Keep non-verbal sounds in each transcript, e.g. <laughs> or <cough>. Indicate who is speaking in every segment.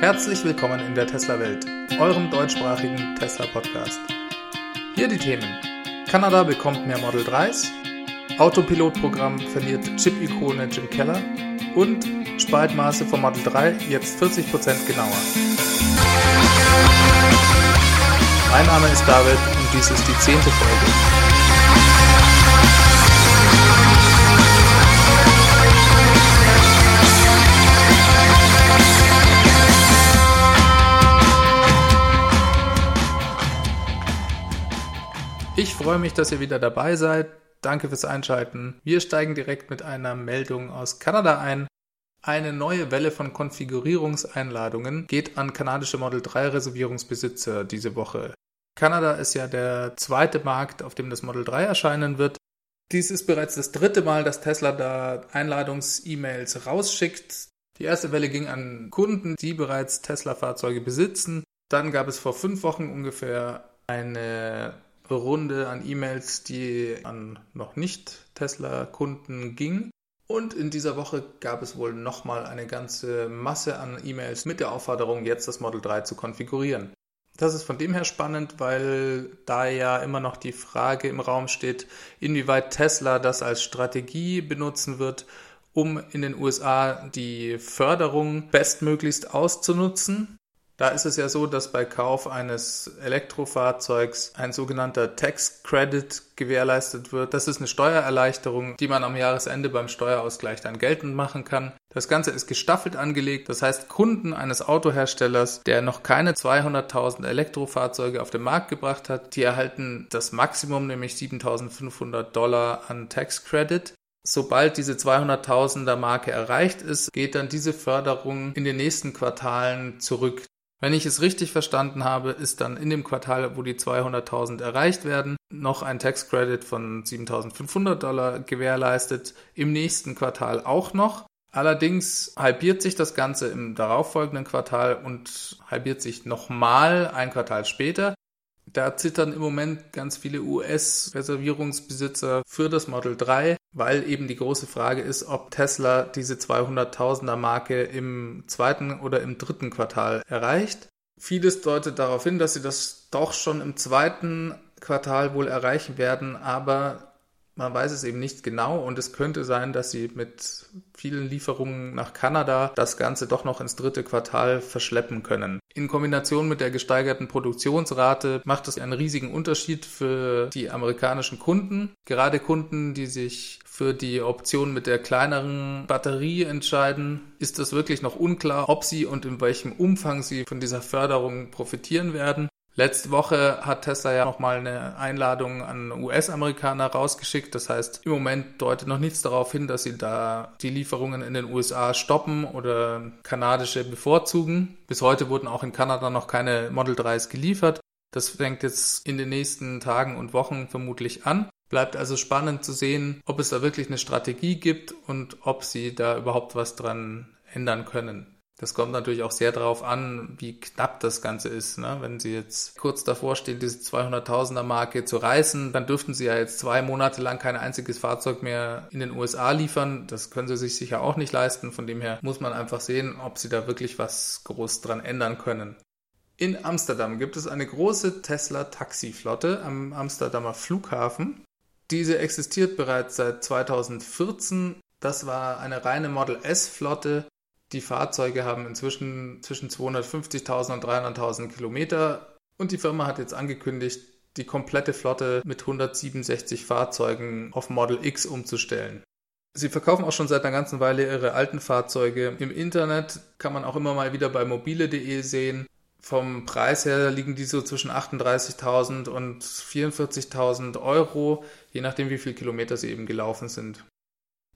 Speaker 1: Herzlich willkommen in der Tesla-Welt, eurem deutschsprachigen Tesla-Podcast. Hier die Themen. Kanada bekommt mehr Model 3s, Autopilotprogramm verliert Chip-Ikone Jim Keller und Spaltmaße vom Model 3 jetzt 40% genauer. Mein Name ist David und dies ist die zehnte Folge. Freue mich, dass ihr wieder dabei seid. Danke fürs Einschalten. Wir steigen direkt mit einer Meldung aus Kanada ein. Eine neue Welle von Konfigurierungseinladungen geht an kanadische Model 3 Reservierungsbesitzer diese Woche. Kanada ist ja der zweite Markt, auf dem das Model 3 erscheinen wird. Dies ist bereits das dritte Mal, dass Tesla da Einladungs-E-Mails rausschickt. Die erste Welle ging an Kunden, die bereits Tesla-Fahrzeuge besitzen. Dann gab es vor fünf Wochen ungefähr eine Runde an E-Mails, die an noch nicht Tesla-Kunden ging. Und in dieser Woche gab es wohl nochmal eine ganze Masse an E-Mails mit der Aufforderung, jetzt das Model 3 zu konfigurieren. Das ist von dem her spannend, weil da ja immer noch die Frage im Raum steht, inwieweit Tesla das als Strategie benutzen wird, um in den USA die Förderung bestmöglichst auszunutzen. Da ist es ja so, dass bei Kauf eines Elektrofahrzeugs ein sogenannter Tax Credit gewährleistet wird. Das ist eine Steuererleichterung, die man am Jahresende beim Steuerausgleich dann geltend machen kann. Das Ganze ist gestaffelt angelegt. Das heißt, Kunden eines Autoherstellers, der noch keine 200.000 Elektrofahrzeuge auf den Markt gebracht hat, die erhalten das Maximum, nämlich 7.500 Dollar an Tax Credit. Sobald diese 200.000er Marke erreicht ist, geht dann diese Förderung in den nächsten Quartalen zurück. Wenn ich es richtig verstanden habe, ist dann in dem Quartal, wo die 200.000 erreicht werden, noch ein Tax Credit von 7.500 Dollar gewährleistet. Im nächsten Quartal auch noch. Allerdings halbiert sich das Ganze im darauffolgenden Quartal und halbiert sich nochmal ein Quartal später. Da zittern im Moment ganz viele US-Reservierungsbesitzer für das Model 3, weil eben die große Frage ist, ob Tesla diese 200.000er Marke im zweiten oder im dritten Quartal erreicht. Vieles deutet darauf hin, dass sie das doch schon im zweiten Quartal wohl erreichen werden, aber man weiß es eben nicht genau und es könnte sein, dass sie mit vielen Lieferungen nach Kanada das Ganze doch noch ins dritte Quartal verschleppen können. In Kombination mit der gesteigerten Produktionsrate macht es einen riesigen Unterschied für die amerikanischen Kunden. Gerade Kunden, die sich für die Option mit der kleineren Batterie entscheiden, ist es wirklich noch unklar, ob sie und in welchem Umfang sie von dieser Förderung profitieren werden. Letzte Woche hat Tesla ja nochmal eine Einladung an US-Amerikaner rausgeschickt. Das heißt, im Moment deutet noch nichts darauf hin, dass sie da die Lieferungen in den USA stoppen oder kanadische bevorzugen. Bis heute wurden auch in Kanada noch keine Model 3s geliefert. Das fängt jetzt in den nächsten Tagen und Wochen vermutlich an. Bleibt also spannend zu sehen, ob es da wirklich eine Strategie gibt und ob sie da überhaupt was dran ändern können. Das kommt natürlich auch sehr darauf an, wie knapp das Ganze ist. Ne? Wenn Sie jetzt kurz davor stehen, diese 200.000er Marke zu reißen, dann dürften Sie ja jetzt zwei Monate lang kein einziges Fahrzeug mehr in den USA liefern. Das können Sie sich sicher auch nicht leisten. Von dem her muss man einfach sehen, ob Sie da wirklich was groß dran ändern können. In Amsterdam gibt es eine große Tesla-Taxiflotte am Amsterdamer Flughafen. Diese existiert bereits seit 2014. Das war eine reine Model S-Flotte, die Fahrzeuge haben inzwischen zwischen 250.000 und 300.000 Kilometer und die Firma hat jetzt angekündigt, die komplette Flotte mit 167 Fahrzeugen auf Model X umzustellen. Sie verkaufen auch schon seit einer ganzen Weile ihre alten Fahrzeuge. Im Internet kann man auch immer mal wieder bei mobile.de sehen. Vom Preis her liegen die so zwischen 38.000 und 44.000 Euro, je nachdem wie viele Kilometer sie eben gelaufen sind.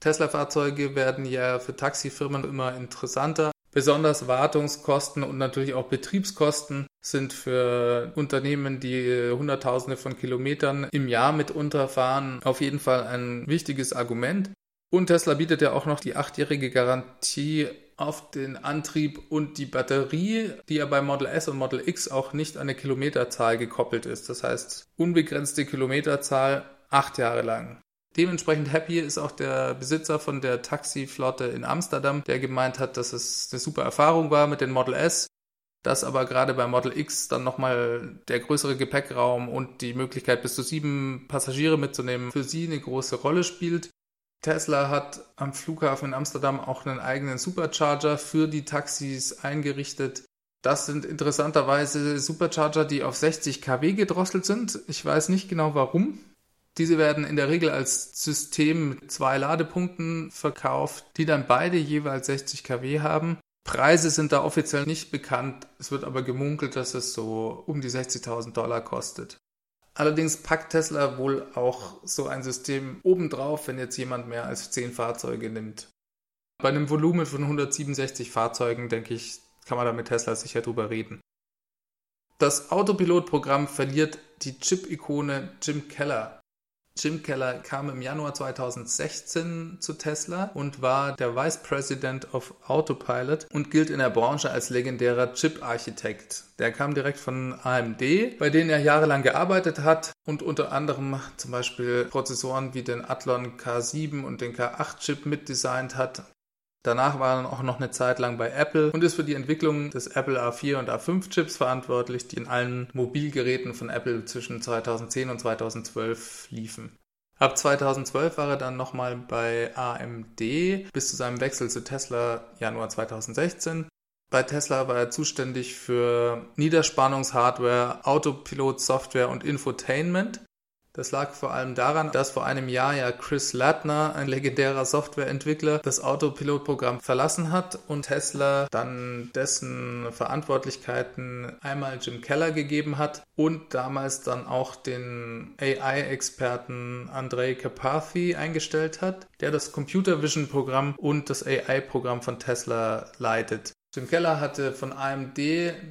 Speaker 1: Tesla-Fahrzeuge werden ja für Taxifirmen immer interessanter. Besonders Wartungskosten und natürlich auch Betriebskosten sind für Unternehmen, die Hunderttausende von Kilometern im Jahr mitunter fahren, auf jeden Fall ein wichtiges Argument. Und Tesla bietet ja auch noch die achtjährige Garantie auf den Antrieb und die Batterie, die ja bei Model S und Model X auch nicht an eine Kilometerzahl gekoppelt ist. Das heißt, unbegrenzte Kilometerzahl acht Jahre lang. Dementsprechend happy ist auch der Besitzer von der Taxiflotte in Amsterdam, der gemeint hat, dass es eine super Erfahrung war mit den Model S, dass aber gerade bei Model X dann nochmal der größere Gepäckraum und die Möglichkeit bis zu sieben Passagiere mitzunehmen für sie eine große Rolle spielt. Tesla hat am Flughafen in Amsterdam auch einen eigenen Supercharger für die Taxis eingerichtet. Das sind interessanterweise Supercharger, die auf 60 kW gedrosselt sind. Ich weiß nicht genau warum. Diese werden in der Regel als System mit zwei Ladepunkten verkauft, die dann beide jeweils 60 kW haben. Preise sind da offiziell nicht bekannt. Es wird aber gemunkelt, dass es so um die 60.000 Dollar kostet. Allerdings packt Tesla wohl auch so ein System obendrauf, wenn jetzt jemand mehr als 10 Fahrzeuge nimmt. Bei einem Volumen von 167 Fahrzeugen, denke ich, kann man da mit Tesla sicher drüber reden. Das Autopilot-Programm verliert die Chip-Ikone Jim Keller. Jim Keller kam im Januar 2016 zu Tesla und war der Vice President of Autopilot und gilt in der Branche als legendärer Chip-Architekt. Der kam direkt von AMD, bei denen er jahrelang gearbeitet hat und unter anderem zum Beispiel Prozessoren wie den Athlon K7 und den K8-Chip mitdesignt hat. Danach war er auch noch eine Zeit lang bei Apple und ist für die Entwicklung des Apple A4 und A5 Chips verantwortlich, die in allen Mobilgeräten von Apple zwischen 2010 und 2012 liefen. Ab 2012 war er dann nochmal bei AMD bis zu seinem Wechsel zu Tesla Januar 2016. Bei Tesla war er zuständig für Niederspannungshardware, Autopilot-Software und Infotainment. Das lag vor allem daran, dass vor einem Jahr ja Chris Ladner, ein legendärer Softwareentwickler, das Autopilot-Programm verlassen hat und Tesla dann dessen Verantwortlichkeiten einmal Jim Keller gegeben hat und damals dann auch den AI-Experten Andrei Karpathy eingestellt hat, der das Computer Vision-Programm und das AI-Programm von Tesla leitet. Jim Keller hatte von AMD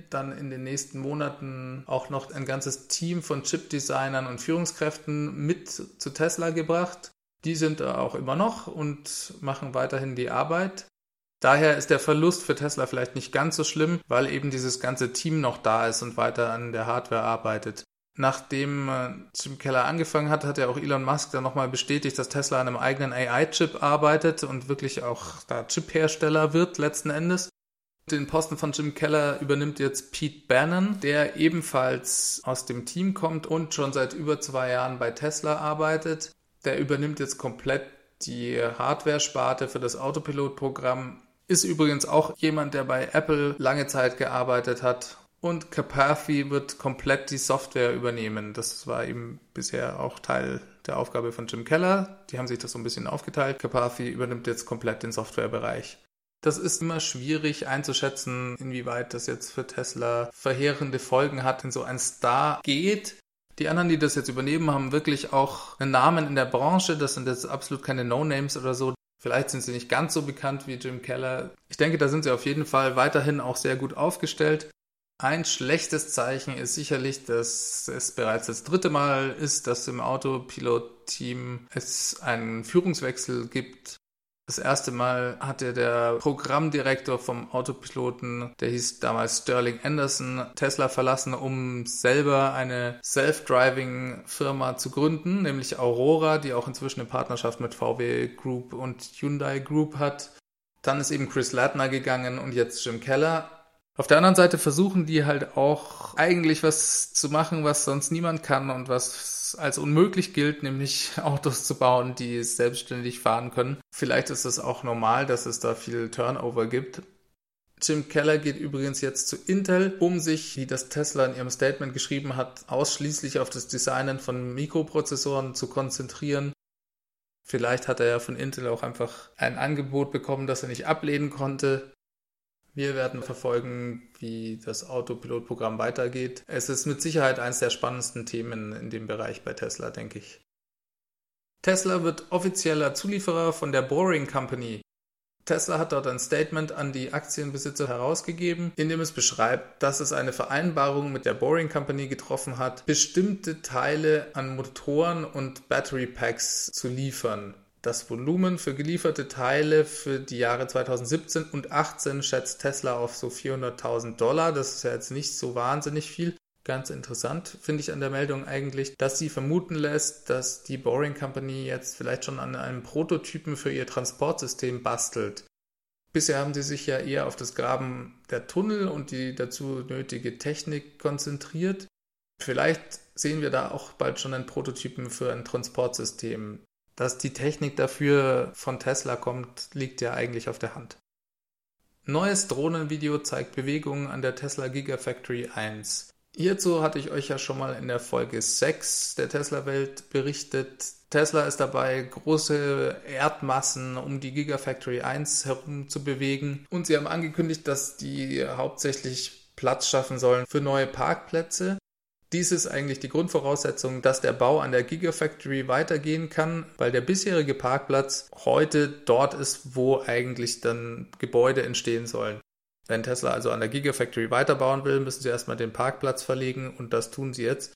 Speaker 1: dann in den nächsten Monaten auch noch ein ganzes Team von Chip-Designern und Führungskräften mit zu Tesla gebracht. Die sind da auch immer noch und machen weiterhin die Arbeit. Daher ist der Verlust für Tesla vielleicht nicht ganz so schlimm, weil eben dieses ganze Team noch da ist und weiter an der Hardware arbeitet. Nachdem äh, Jim Keller angefangen hat, hat ja auch Elon Musk dann nochmal bestätigt, dass Tesla an einem eigenen AI-Chip arbeitet und wirklich auch da Chip-Hersteller wird letzten Endes. Den Posten von Jim Keller übernimmt jetzt Pete Bannon, der ebenfalls aus dem Team kommt und schon seit über zwei Jahren bei Tesla arbeitet. Der übernimmt jetzt komplett die Hardware-Sparte für das Autopilot-Programm. Ist übrigens auch jemand, der bei Apple lange Zeit gearbeitet hat. Und Carpathy wird komplett die Software übernehmen. Das war eben bisher auch Teil der Aufgabe von Jim Keller. Die haben sich das so ein bisschen aufgeteilt. Carpathy übernimmt jetzt komplett den Softwarebereich. Das ist immer schwierig einzuschätzen, inwieweit das jetzt für Tesla verheerende Folgen hat, wenn so ein Star geht. Die anderen, die das jetzt übernehmen, haben wirklich auch einen Namen in der Branche. Das sind jetzt absolut keine No-Names oder so. Vielleicht sind sie nicht ganz so bekannt wie Jim Keller. Ich denke, da sind sie auf jeden Fall weiterhin auch sehr gut aufgestellt. Ein schlechtes Zeichen ist sicherlich, dass es bereits das dritte Mal ist, dass im Autopilot-Team es einen Führungswechsel gibt. Das erste Mal hatte der Programmdirektor vom Autopiloten, der hieß damals Sterling Anderson, Tesla verlassen, um selber eine Self-Driving-Firma zu gründen, nämlich Aurora, die auch inzwischen eine Partnerschaft mit VW Group und Hyundai Group hat. Dann ist eben Chris Ladner gegangen und jetzt Jim Keller. Auf der anderen Seite versuchen die halt auch eigentlich was zu machen, was sonst niemand kann und was als unmöglich gilt, nämlich <laughs> Autos zu bauen, die selbstständig fahren können. Vielleicht ist es auch normal, dass es da viel Turnover gibt. Jim Keller geht übrigens jetzt zu Intel, um sich, wie das Tesla in ihrem Statement geschrieben hat, ausschließlich auf das Designen von Mikroprozessoren zu konzentrieren. Vielleicht hat er ja von Intel auch einfach ein Angebot bekommen, das er nicht ablehnen konnte. Wir werden verfolgen, wie das Autopilotprogramm weitergeht. Es ist mit Sicherheit eines der spannendsten Themen in dem Bereich bei Tesla, denke ich. Tesla wird offizieller Zulieferer von der Boring Company. Tesla hat dort ein Statement an die Aktienbesitzer herausgegeben, in dem es beschreibt, dass es eine Vereinbarung mit der Boring Company getroffen hat, bestimmte Teile an Motoren und Battery Packs zu liefern. Das Volumen für gelieferte Teile für die Jahre 2017 und 2018 schätzt Tesla auf so 400.000 Dollar. Das ist ja jetzt nicht so wahnsinnig viel. Ganz interessant finde ich an der Meldung eigentlich, dass sie vermuten lässt, dass die Boring Company jetzt vielleicht schon an einem Prototypen für ihr Transportsystem bastelt. Bisher haben sie sich ja eher auf das Graben der Tunnel und die dazu nötige Technik konzentriert. Vielleicht sehen wir da auch bald schon einen Prototypen für ein Transportsystem. Dass die Technik dafür von Tesla kommt, liegt ja eigentlich auf der Hand. Neues Drohnenvideo zeigt Bewegungen an der Tesla Gigafactory 1. Hierzu hatte ich euch ja schon mal in der Folge 6 der Tesla-Welt berichtet. Tesla ist dabei, große Erdmassen um die Gigafactory 1 herum zu bewegen. Und sie haben angekündigt, dass die hauptsächlich Platz schaffen sollen für neue Parkplätze. Dies ist eigentlich die Grundvoraussetzung, dass der Bau an der Gigafactory weitergehen kann, weil der bisherige Parkplatz heute dort ist, wo eigentlich dann Gebäude entstehen sollen. Wenn Tesla also an der Gigafactory weiterbauen will, müssen sie erstmal den Parkplatz verlegen und das tun sie jetzt.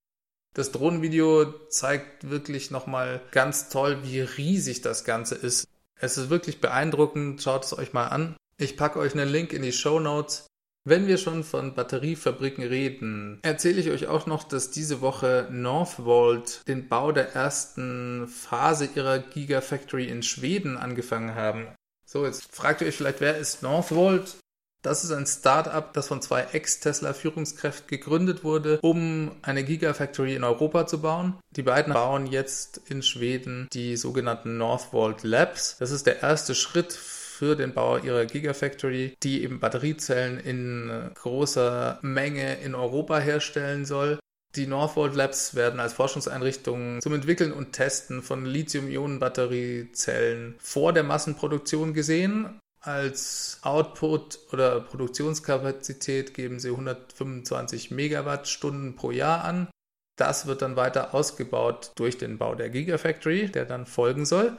Speaker 1: Das Drohnenvideo zeigt wirklich nochmal ganz toll, wie riesig das Ganze ist. Es ist wirklich beeindruckend, schaut es euch mal an. Ich packe euch einen Link in die Show Notes. Wenn wir schon von Batteriefabriken reden, erzähle ich euch auch noch, dass diese Woche Northvolt den Bau der ersten Phase ihrer Gigafactory in Schweden angefangen haben. So, jetzt fragt ihr euch vielleicht, wer ist Northvolt? Das ist ein Start-up, das von zwei Ex-Tesla-Führungskräften gegründet wurde, um eine Gigafactory in Europa zu bauen. Die beiden bauen jetzt in Schweden die sogenannten Northvolt Labs. Das ist der erste Schritt für den Bau ihrer Gigafactory, die eben Batteriezellen in großer Menge in Europa herstellen soll. Die Northvolt Labs werden als Forschungseinrichtungen zum Entwickeln und Testen von Lithium-Ionen-Batteriezellen vor der Massenproduktion gesehen. Als Output oder Produktionskapazität geben sie 125 Megawattstunden pro Jahr an. Das wird dann weiter ausgebaut durch den Bau der Gigafactory, der dann folgen soll.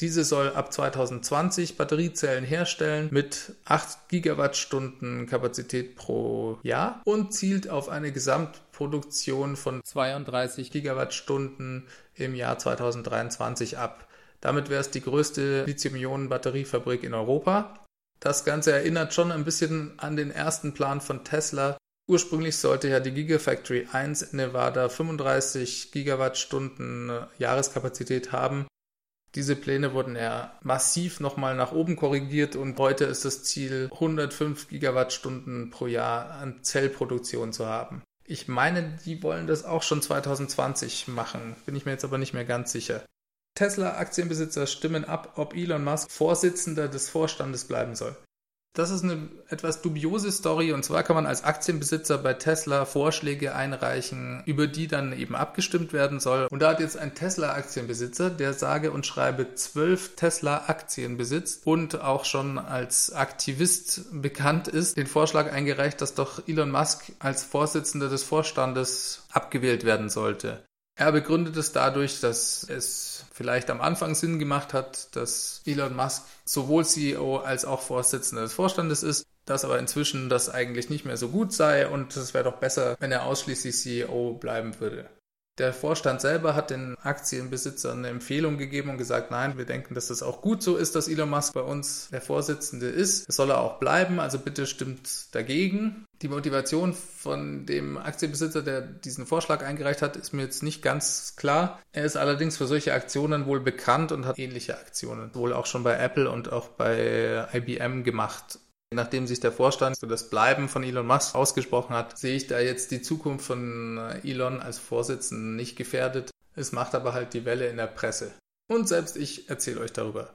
Speaker 1: Diese soll ab 2020 Batteriezellen herstellen mit 8 Gigawattstunden Kapazität pro Jahr und zielt auf eine Gesamtproduktion von 32 Gigawattstunden im Jahr 2023 ab. Damit wäre es die größte Lithium-Ionen-Batteriefabrik in Europa. Das Ganze erinnert schon ein bisschen an den ersten Plan von Tesla, Ursprünglich sollte ja die Gigafactory 1 in Nevada 35 Gigawattstunden Jahreskapazität haben. Diese Pläne wurden ja massiv nochmal nach oben korrigiert und heute ist das Ziel, 105 Gigawattstunden pro Jahr an Zellproduktion zu haben. Ich meine, die wollen das auch schon 2020 machen, bin ich mir jetzt aber nicht mehr ganz sicher. Tesla-Aktienbesitzer stimmen ab, ob Elon Musk Vorsitzender des Vorstandes bleiben soll. Das ist eine etwas dubiose Story und zwar kann man als Aktienbesitzer bei Tesla Vorschläge einreichen, über die dann eben abgestimmt werden soll. Und da hat jetzt ein Tesla-Aktienbesitzer, der sage und schreibe zwölf Tesla-Aktien besitzt und auch schon als Aktivist bekannt ist, den Vorschlag eingereicht, dass doch Elon Musk als Vorsitzender des Vorstandes abgewählt werden sollte. Er begründet es dadurch, dass es vielleicht am Anfang Sinn gemacht hat, dass Elon Musk sowohl CEO als auch Vorsitzender des Vorstandes ist, dass aber inzwischen das eigentlich nicht mehr so gut sei und es wäre doch besser, wenn er ausschließlich CEO bleiben würde. Der Vorstand selber hat den Aktienbesitzern eine Empfehlung gegeben und gesagt, nein, wir denken, dass es auch gut so ist, dass Elon Musk bei uns der Vorsitzende ist. Das soll er auch bleiben, also bitte stimmt dagegen. Die Motivation von dem Aktienbesitzer, der diesen Vorschlag eingereicht hat, ist mir jetzt nicht ganz klar. Er ist allerdings für solche Aktionen wohl bekannt und hat ähnliche Aktionen wohl auch schon bei Apple und auch bei IBM gemacht. Nachdem sich der Vorstand für das Bleiben von Elon Musk ausgesprochen hat, sehe ich da jetzt die Zukunft von Elon als Vorsitzenden nicht gefährdet. Es macht aber halt die Welle in der Presse. Und selbst ich erzähle euch darüber.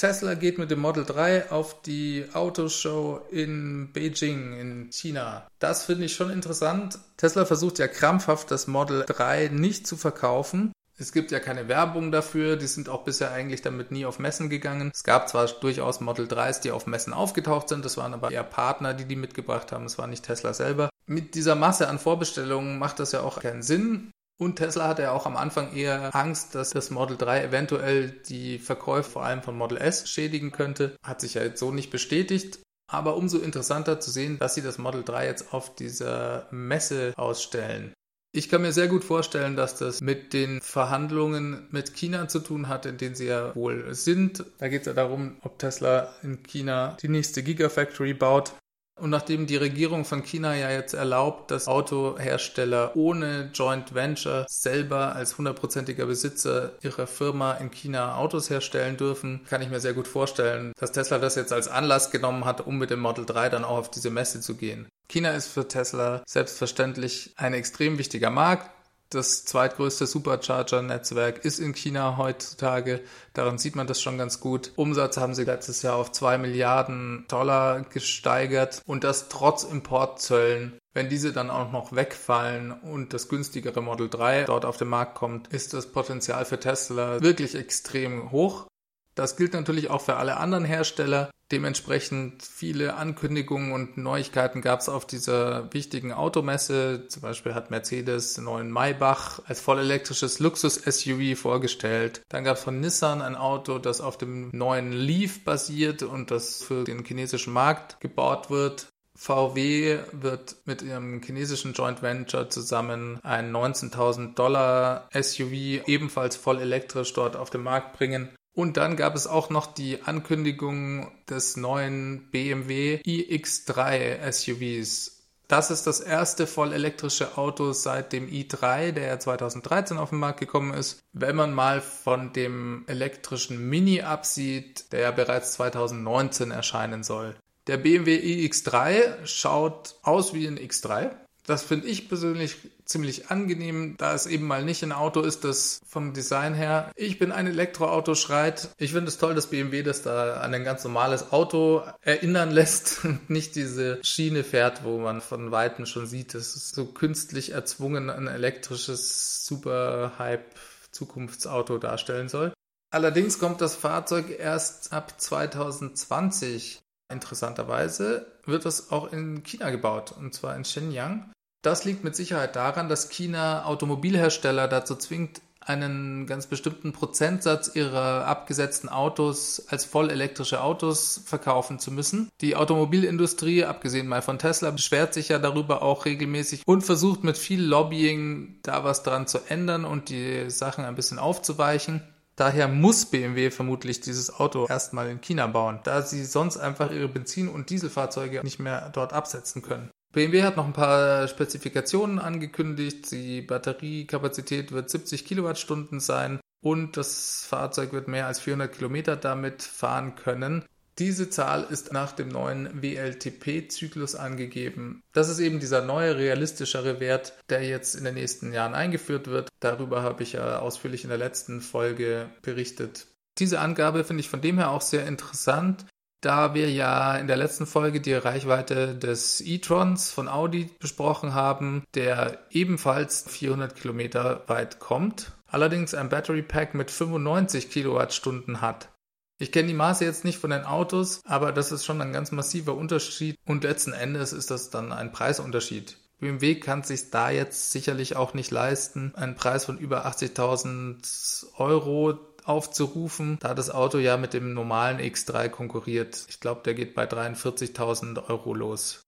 Speaker 1: Tesla geht mit dem Model 3 auf die Autoshow in Beijing in China. Das finde ich schon interessant. Tesla versucht ja krampfhaft das Model 3 nicht zu verkaufen, es gibt ja keine Werbung dafür, die sind auch bisher eigentlich damit nie auf Messen gegangen. Es gab zwar durchaus Model 3s, die auf Messen aufgetaucht sind, das waren aber eher Partner, die die mitgebracht haben, das war nicht Tesla selber. Mit dieser Masse an Vorbestellungen macht das ja auch keinen Sinn. Und Tesla hatte ja auch am Anfang eher Angst, dass das Model 3 eventuell die Verkäufe vor allem von Model S schädigen könnte. Hat sich ja jetzt so nicht bestätigt. Aber umso interessanter zu sehen, dass sie das Model 3 jetzt auf dieser Messe ausstellen. Ich kann mir sehr gut vorstellen, dass das mit den Verhandlungen mit China zu tun hat, in denen sie ja wohl sind. Da geht es ja darum, ob Tesla in China die nächste Gigafactory baut. Und nachdem die Regierung von China ja jetzt erlaubt, dass Autohersteller ohne Joint Venture selber als hundertprozentiger Besitzer ihrer Firma in China Autos herstellen dürfen, kann ich mir sehr gut vorstellen, dass Tesla das jetzt als Anlass genommen hat, um mit dem Model 3 dann auch auf diese Messe zu gehen. China ist für Tesla selbstverständlich ein extrem wichtiger Markt. Das zweitgrößte Supercharger-Netzwerk ist in China heutzutage. Daran sieht man das schon ganz gut. Umsatz haben sie letztes Jahr auf zwei Milliarden Dollar gesteigert und das trotz Importzöllen. Wenn diese dann auch noch wegfallen und das günstigere Model 3 dort auf den Markt kommt, ist das Potenzial für Tesla wirklich extrem hoch. Das gilt natürlich auch für alle anderen Hersteller. Dementsprechend viele Ankündigungen und Neuigkeiten gab es auf dieser wichtigen Automesse. Zum Beispiel hat Mercedes den neuen Maybach als vollelektrisches Luxus-SUV vorgestellt. Dann gab es von Nissan ein Auto, das auf dem neuen Leaf basiert und das für den chinesischen Markt gebaut wird. VW wird mit ihrem chinesischen Joint Venture zusammen ein 19.000 Dollar SUV ebenfalls voll elektrisch dort auf den Markt bringen. Und dann gab es auch noch die Ankündigung des neuen BMW iX3 SUVs. Das ist das erste voll elektrische Auto seit dem i3, der 2013 auf den Markt gekommen ist. Wenn man mal von dem elektrischen Mini absieht, der bereits 2019 erscheinen soll. Der BMW iX3 schaut aus wie ein X3, das finde ich persönlich ziemlich angenehm, da es eben mal nicht ein Auto ist, das vom Design her, ich bin ein Elektroauto schreit. Ich finde es toll, dass BMW das da an ein ganz normales Auto erinnern lässt <laughs> und nicht diese Schiene fährt, wo man von Weitem schon sieht, dass es so künstlich erzwungen ein elektrisches Super-Hype Zukunftsauto darstellen soll. Allerdings kommt das Fahrzeug erst ab 2020. Interessanterweise wird es auch in China gebaut, und zwar in Shenyang. Das liegt mit Sicherheit daran, dass China Automobilhersteller dazu zwingt, einen ganz bestimmten Prozentsatz ihrer abgesetzten Autos als vollelektrische Autos verkaufen zu müssen. Die Automobilindustrie, abgesehen mal von Tesla, beschwert sich ja darüber auch regelmäßig und versucht mit viel Lobbying da was dran zu ändern und die Sachen ein bisschen aufzuweichen. Daher muss BMW vermutlich dieses Auto erstmal in China bauen, da sie sonst einfach ihre Benzin- und Dieselfahrzeuge nicht mehr dort absetzen können. BMW hat noch ein paar Spezifikationen angekündigt. Die Batteriekapazität wird 70 Kilowattstunden sein und das Fahrzeug wird mehr als 400 Kilometer damit fahren können. Diese Zahl ist nach dem neuen WLTP-Zyklus angegeben. Das ist eben dieser neue, realistischere Wert, der jetzt in den nächsten Jahren eingeführt wird. Darüber habe ich ja ausführlich in der letzten Folge berichtet. Diese Angabe finde ich von dem her auch sehr interessant, da wir ja in der letzten Folge die Reichweite des e-trons von Audi besprochen haben, der ebenfalls 400 Kilometer weit kommt, allerdings ein Battery Pack mit 95 Kilowattstunden hat. Ich kenne die Maße jetzt nicht von den Autos, aber das ist schon ein ganz massiver Unterschied und letzten Endes ist das dann ein Preisunterschied. BMW kann sich da jetzt sicherlich auch nicht leisten, einen Preis von über 80.000 Euro aufzurufen, da das Auto ja mit dem normalen X3 konkurriert. Ich glaube, der geht bei 43.000 Euro los.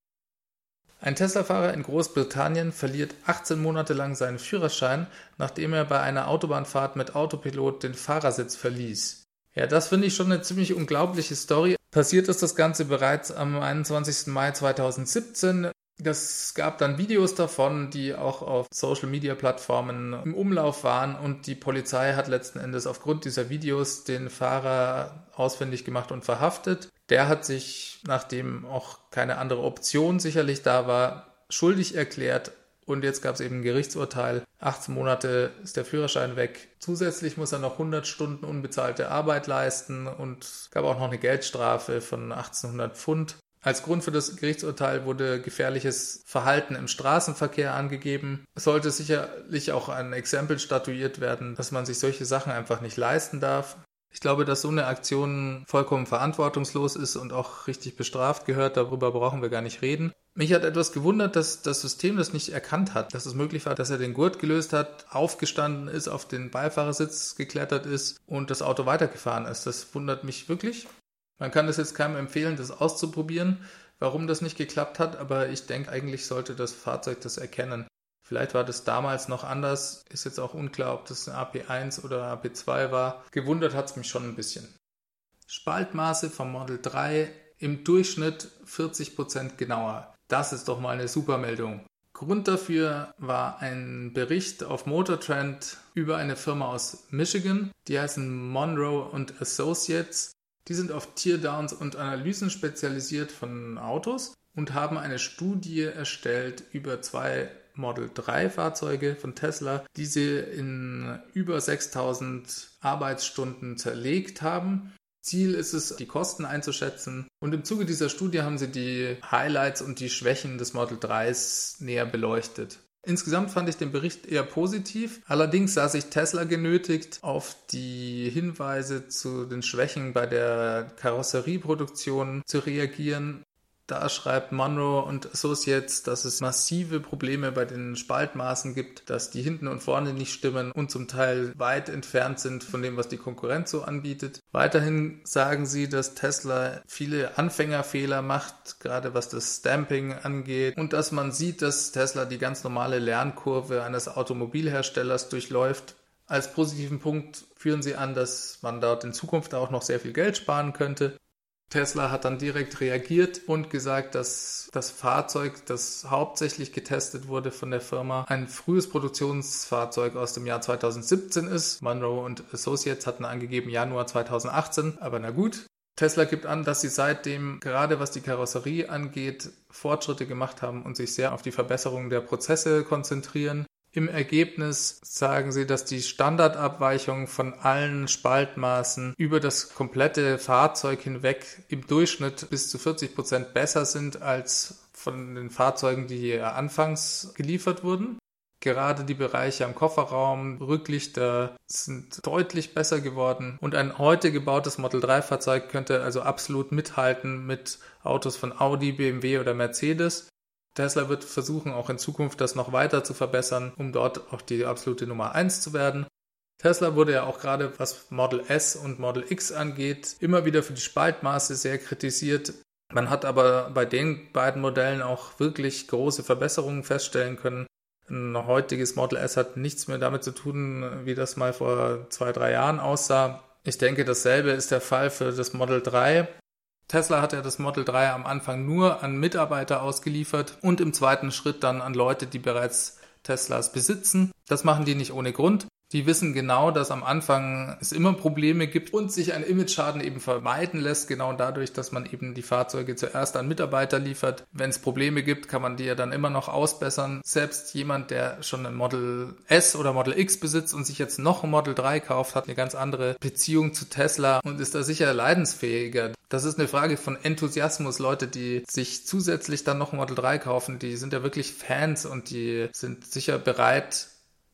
Speaker 1: Ein Tesla-Fahrer in Großbritannien verliert 18 Monate lang seinen Führerschein, nachdem er bei einer Autobahnfahrt mit Autopilot den Fahrersitz verließ. Ja, das finde ich schon eine ziemlich unglaubliche Story. Passiert ist das Ganze bereits am 21. Mai 2017. Das gab dann Videos davon, die auch auf Social Media Plattformen im Umlauf waren und die Polizei hat letzten Endes aufgrund dieser Videos den Fahrer ausfindig gemacht und verhaftet. Der hat sich, nachdem auch keine andere Option sicherlich da war, schuldig erklärt und jetzt gab es eben ein Gerichtsurteil. 18 Monate ist der Führerschein weg. Zusätzlich muss er noch 100 Stunden unbezahlte Arbeit leisten und gab auch noch eine Geldstrafe von 1800 Pfund. Als Grund für das Gerichtsurteil wurde gefährliches Verhalten im Straßenverkehr angegeben. Es sollte sicherlich auch ein Exempel statuiert werden, dass man sich solche Sachen einfach nicht leisten darf. Ich glaube, dass so eine Aktion vollkommen verantwortungslos ist und auch richtig bestraft gehört. Darüber brauchen wir gar nicht reden. Mich hat etwas gewundert, dass das System das nicht erkannt hat, dass es möglich war, dass er den Gurt gelöst hat, aufgestanden ist, auf den Beifahrersitz geklettert ist und das Auto weitergefahren ist. Das wundert mich wirklich. Man kann es jetzt keinem empfehlen, das auszuprobieren, warum das nicht geklappt hat, aber ich denke, eigentlich sollte das Fahrzeug das erkennen. Vielleicht war das damals noch anders, ist jetzt auch unklar, ob das ein AP1 oder AP2 war. Gewundert hat es mich schon ein bisschen. Spaltmaße vom Model 3 im Durchschnitt 40 Prozent genauer. Das ist doch mal eine super Meldung. Grund dafür war ein Bericht auf Motortrend über eine Firma aus Michigan, die heißen Monroe Associates. Die sind auf Teardowns und Analysen spezialisiert von Autos und haben eine Studie erstellt über zwei Model 3 Fahrzeuge von Tesla, die sie in über 6000 Arbeitsstunden zerlegt haben Ziel ist es, die Kosten einzuschätzen. Und im Zuge dieser Studie haben sie die Highlights und die Schwächen des Model 3s näher beleuchtet. Insgesamt fand ich den Bericht eher positiv. Allerdings sah sich Tesla genötigt, auf die Hinweise zu den Schwächen bei der Karosserieproduktion zu reagieren da schreibt Monroe und Associates, dass es massive Probleme bei den Spaltmaßen gibt, dass die hinten und vorne nicht stimmen und zum Teil weit entfernt sind von dem, was die Konkurrenz so anbietet. Weiterhin sagen sie, dass Tesla viele Anfängerfehler macht, gerade was das Stamping angeht und dass man sieht, dass Tesla die ganz normale Lernkurve eines Automobilherstellers durchläuft. Als positiven Punkt führen sie an, dass man dort in Zukunft auch noch sehr viel Geld sparen könnte. Tesla hat dann direkt reagiert und gesagt, dass das Fahrzeug, das hauptsächlich getestet wurde von der Firma, ein frühes Produktionsfahrzeug aus dem Jahr 2017 ist. Monroe und Associates hatten angegeben Januar 2018, aber na gut. Tesla gibt an, dass sie seitdem, gerade was die Karosserie angeht, Fortschritte gemacht haben und sich sehr auf die Verbesserung der Prozesse konzentrieren. Im Ergebnis sagen sie, dass die Standardabweichungen von allen Spaltmaßen über das komplette Fahrzeug hinweg im Durchschnitt bis zu 40 Prozent besser sind als von den Fahrzeugen, die hier anfangs geliefert wurden. Gerade die Bereiche am Kofferraum, Rücklichter sind deutlich besser geworden und ein heute gebautes Model 3 Fahrzeug könnte also absolut mithalten mit Autos von Audi, BMW oder Mercedes. Tesla wird versuchen, auch in Zukunft das noch weiter zu verbessern, um dort auch die absolute Nummer 1 zu werden. Tesla wurde ja auch gerade, was Model S und Model X angeht, immer wieder für die Spaltmaße sehr kritisiert. Man hat aber bei den beiden Modellen auch wirklich große Verbesserungen feststellen können. Ein heutiges Model S hat nichts mehr damit zu tun, wie das mal vor zwei, drei Jahren aussah. Ich denke, dasselbe ist der Fall für das Model 3. Tesla hat ja das Model 3 am Anfang nur an Mitarbeiter ausgeliefert und im zweiten Schritt dann an Leute, die bereits Teslas besitzen. Das machen die nicht ohne Grund. Die wissen genau, dass am Anfang es immer Probleme gibt und sich ein Image-Schaden eben vermeiden lässt, genau dadurch, dass man eben die Fahrzeuge zuerst an Mitarbeiter liefert. Wenn es Probleme gibt, kann man die ja dann immer noch ausbessern. Selbst jemand, der schon ein Model S oder Model X besitzt und sich jetzt noch ein Model 3 kauft, hat eine ganz andere Beziehung zu Tesla und ist da sicher leidensfähiger. Das ist eine Frage von Enthusiasmus. Leute, die sich zusätzlich dann noch ein Model 3 kaufen, die sind ja wirklich Fans und die sind sicher bereit,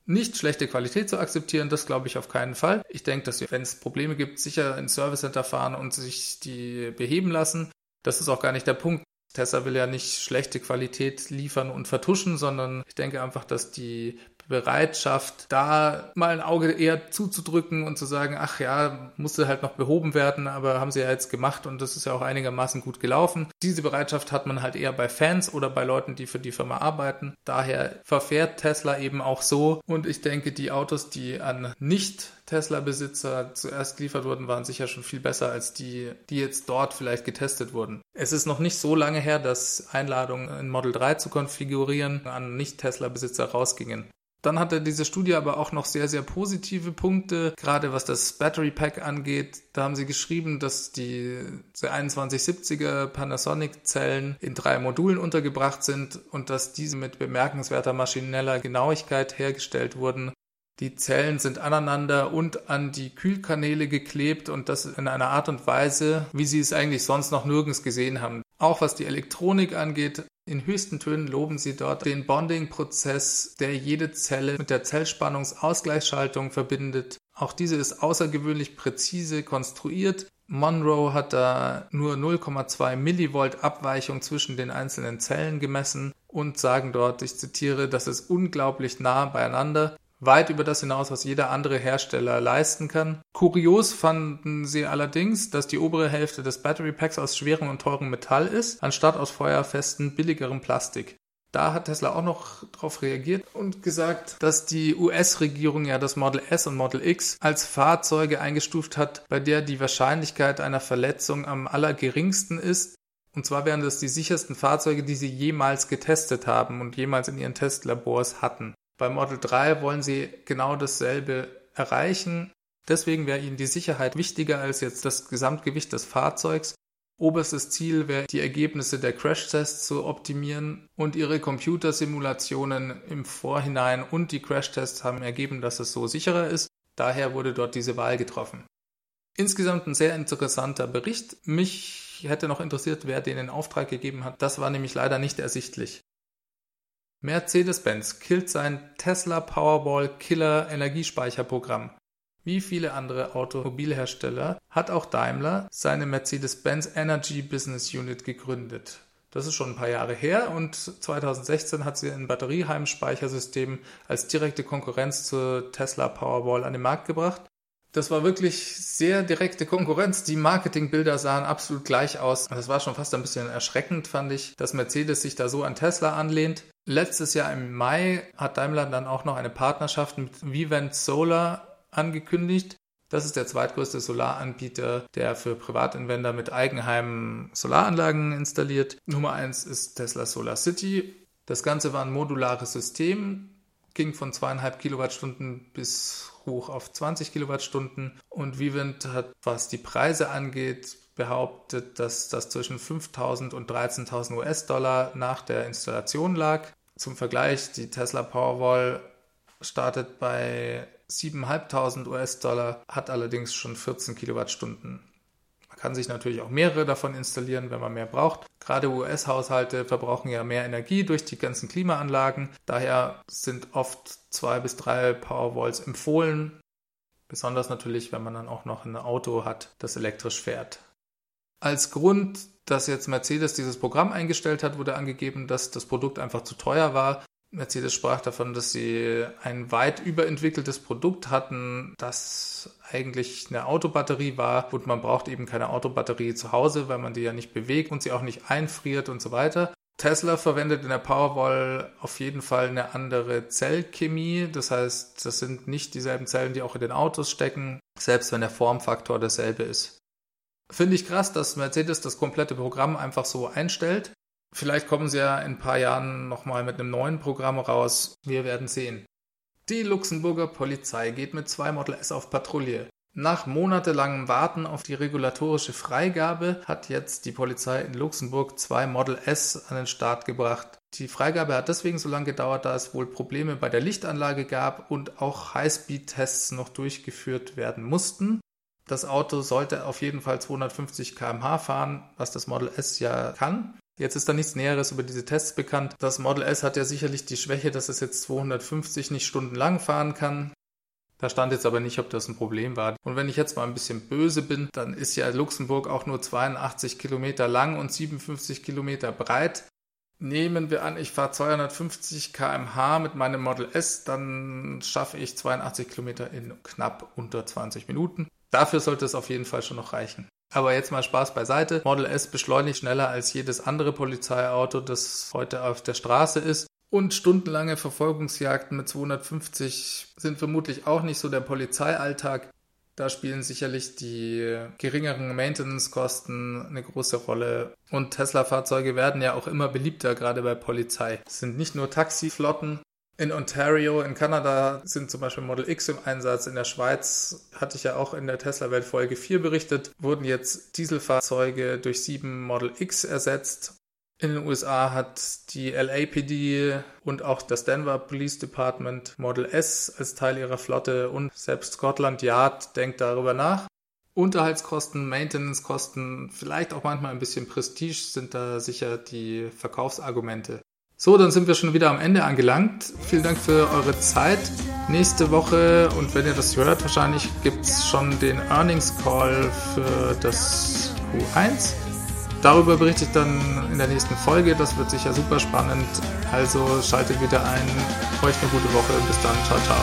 Speaker 1: nicht schlechte Qualität zu akzeptieren, das glaube ich auf keinen Fall. Ich denke, dass wir, wenn es Probleme gibt, sicher ins Service Center fahren und sich die beheben lassen. Das ist auch gar nicht der Punkt. Tesla will ja nicht schlechte Qualität liefern und vertuschen, sondern ich denke einfach, dass die Bereitschaft, da mal ein Auge eher zuzudrücken und zu sagen, ach ja, musste halt noch behoben werden, aber haben sie ja jetzt gemacht und das ist ja auch einigermaßen gut gelaufen. Diese Bereitschaft hat man halt eher bei Fans oder bei Leuten, die für die Firma arbeiten. Daher verfährt Tesla eben auch so und ich denke, die Autos, die an nicht Tesla-Besitzer zuerst geliefert wurden, waren sicher schon viel besser als die, die jetzt dort vielleicht getestet wurden. Es ist noch nicht so lange her, dass Einladungen in Model 3 zu konfigurieren an Nicht-Tesla-Besitzer rausgingen. Dann hatte diese Studie aber auch noch sehr, sehr positive Punkte, gerade was das Battery Pack angeht. Da haben sie geschrieben, dass die 2170er Panasonic-Zellen in drei Modulen untergebracht sind und dass diese mit bemerkenswerter maschineller Genauigkeit hergestellt wurden. Die Zellen sind aneinander und an die Kühlkanäle geklebt und das in einer Art und Weise, wie sie es eigentlich sonst noch nirgends gesehen haben. Auch was die Elektronik angeht, in höchsten Tönen loben sie dort den Bonding-Prozess, der jede Zelle mit der Zellspannungsausgleichsschaltung verbindet. Auch diese ist außergewöhnlich präzise konstruiert. Monroe hat da nur 0,2 Millivolt Abweichung zwischen den einzelnen Zellen gemessen und sagen dort, ich zitiere, das ist unglaublich nah beieinander weit über das hinaus, was jeder andere Hersteller leisten kann. Kurios fanden sie allerdings, dass die obere Hälfte des Battery Packs aus schwerem und teurem Metall ist, anstatt aus feuerfesten, billigerem Plastik. Da hat Tesla auch noch darauf reagiert und gesagt, dass die US-Regierung ja das Model S und Model X als Fahrzeuge eingestuft hat, bei der die Wahrscheinlichkeit einer Verletzung am allergeringsten ist Und zwar wären das die sichersten Fahrzeuge, die sie jemals getestet haben und jemals in ihren Testlabors hatten. Beim Model 3 wollen sie genau dasselbe erreichen. Deswegen wäre ihnen die Sicherheit wichtiger als jetzt das Gesamtgewicht des Fahrzeugs. Oberstes Ziel wäre, die Ergebnisse der Crashtests zu optimieren und ihre Computersimulationen im Vorhinein und die Crashtests haben ergeben, dass es so sicherer ist. Daher wurde dort diese Wahl getroffen. Insgesamt ein sehr interessanter Bericht. Mich hätte noch interessiert, wer den in Auftrag gegeben hat. Das war nämlich leider nicht ersichtlich. Mercedes-Benz killt sein Tesla Powerball Killer Energiespeicherprogramm. Wie viele andere Automobilhersteller hat auch Daimler seine Mercedes-Benz Energy Business Unit gegründet. Das ist schon ein paar Jahre her und 2016 hat sie ein Batterieheimspeichersystem als direkte Konkurrenz zur Tesla Powerball an den Markt gebracht. Das war wirklich sehr direkte Konkurrenz. Die Marketingbilder sahen absolut gleich aus. Das war schon fast ein bisschen erschreckend, fand ich, dass Mercedes sich da so an Tesla anlehnt. Letztes Jahr im Mai hat Daimler dann auch noch eine Partnerschaft mit Vivent Solar angekündigt. Das ist der zweitgrößte Solaranbieter, der für Privatanwender mit Eigenheimen Solaranlagen installiert. Nummer eins ist Tesla Solar City. Das Ganze war ein modulares System, ging von zweieinhalb Kilowattstunden bis hoch auf 20 Kilowattstunden. Und Vivint hat, was die Preise angeht, behauptet, dass das zwischen 5.000 und 13.000 US-Dollar nach der Installation lag. Zum Vergleich, die Tesla Powerwall startet bei 7.500 US-Dollar, hat allerdings schon 14 Kilowattstunden. Kann sich natürlich auch mehrere davon installieren, wenn man mehr braucht. Gerade US-Haushalte verbrauchen ja mehr Energie durch die ganzen Klimaanlagen. Daher sind oft zwei bis drei Powerwalls empfohlen. Besonders natürlich, wenn man dann auch noch ein Auto hat, das elektrisch fährt. Als Grund, dass jetzt Mercedes dieses Programm eingestellt hat, wurde angegeben, dass das Produkt einfach zu teuer war. Mercedes sprach davon, dass sie ein weit überentwickeltes Produkt hatten, das eigentlich eine Autobatterie war und man braucht eben keine Autobatterie zu Hause, weil man die ja nicht bewegt und sie auch nicht einfriert und so weiter. Tesla verwendet in der Powerwall auf jeden Fall eine andere Zellchemie. Das heißt, das sind nicht dieselben Zellen, die auch in den Autos stecken, selbst wenn der Formfaktor derselbe ist. Finde ich krass, dass Mercedes das komplette Programm einfach so einstellt. Vielleicht kommen sie ja in ein paar Jahren nochmal mit einem neuen Programm raus. Wir werden sehen. Die Luxemburger Polizei geht mit zwei Model S auf Patrouille. Nach monatelangem Warten auf die regulatorische Freigabe hat jetzt die Polizei in Luxemburg zwei Model S an den Start gebracht. Die Freigabe hat deswegen so lange gedauert, da es wohl Probleme bei der Lichtanlage gab und auch Highspeed-Tests noch durchgeführt werden mussten. Das Auto sollte auf jeden Fall 250 km/h fahren, was das Model S ja kann. Jetzt ist da nichts Näheres über diese Tests bekannt. Das Model S hat ja sicherlich die Schwäche, dass es jetzt 250 nicht stundenlang fahren kann. Da stand jetzt aber nicht, ob das ein Problem war. Und wenn ich jetzt mal ein bisschen böse bin, dann ist ja Luxemburg auch nur 82 Kilometer lang und 57 Kilometer breit. Nehmen wir an, ich fahre 250 km/h mit meinem Model S, dann schaffe ich 82 Kilometer in knapp unter 20 Minuten. Dafür sollte es auf jeden Fall schon noch reichen. Aber jetzt mal Spaß beiseite. Model S beschleunigt schneller als jedes andere Polizeiauto, das heute auf der Straße ist. Und stundenlange Verfolgungsjagden mit 250 sind vermutlich auch nicht so der Polizeialltag. Da spielen sicherlich die geringeren Maintenance-Kosten eine große Rolle. Und Tesla-Fahrzeuge werden ja auch immer beliebter, gerade bei Polizei. Es sind nicht nur Taxiflotten, in Ontario, in Kanada sind zum Beispiel Model X im Einsatz. In der Schweiz hatte ich ja auch in der Tesla-Welt Folge 4 berichtet, wurden jetzt Dieselfahrzeuge durch sieben Model X ersetzt. In den USA hat die LAPD und auch das Denver Police Department Model S als Teil ihrer Flotte und selbst Scotland Yard denkt darüber nach. Unterhaltskosten, Maintenancekosten, vielleicht auch manchmal ein bisschen Prestige sind da sicher die Verkaufsargumente. So, dann sind wir schon wieder am Ende angelangt. Vielen Dank für eure Zeit. Nächste Woche, und wenn ihr das hört, wahrscheinlich gibt es schon den Earnings Call für das Q1. Darüber berichte ich dann in der nächsten Folge. Das wird sicher super spannend. Also schaltet wieder ein. Euch eine gute Woche. Bis dann. Ciao, ciao.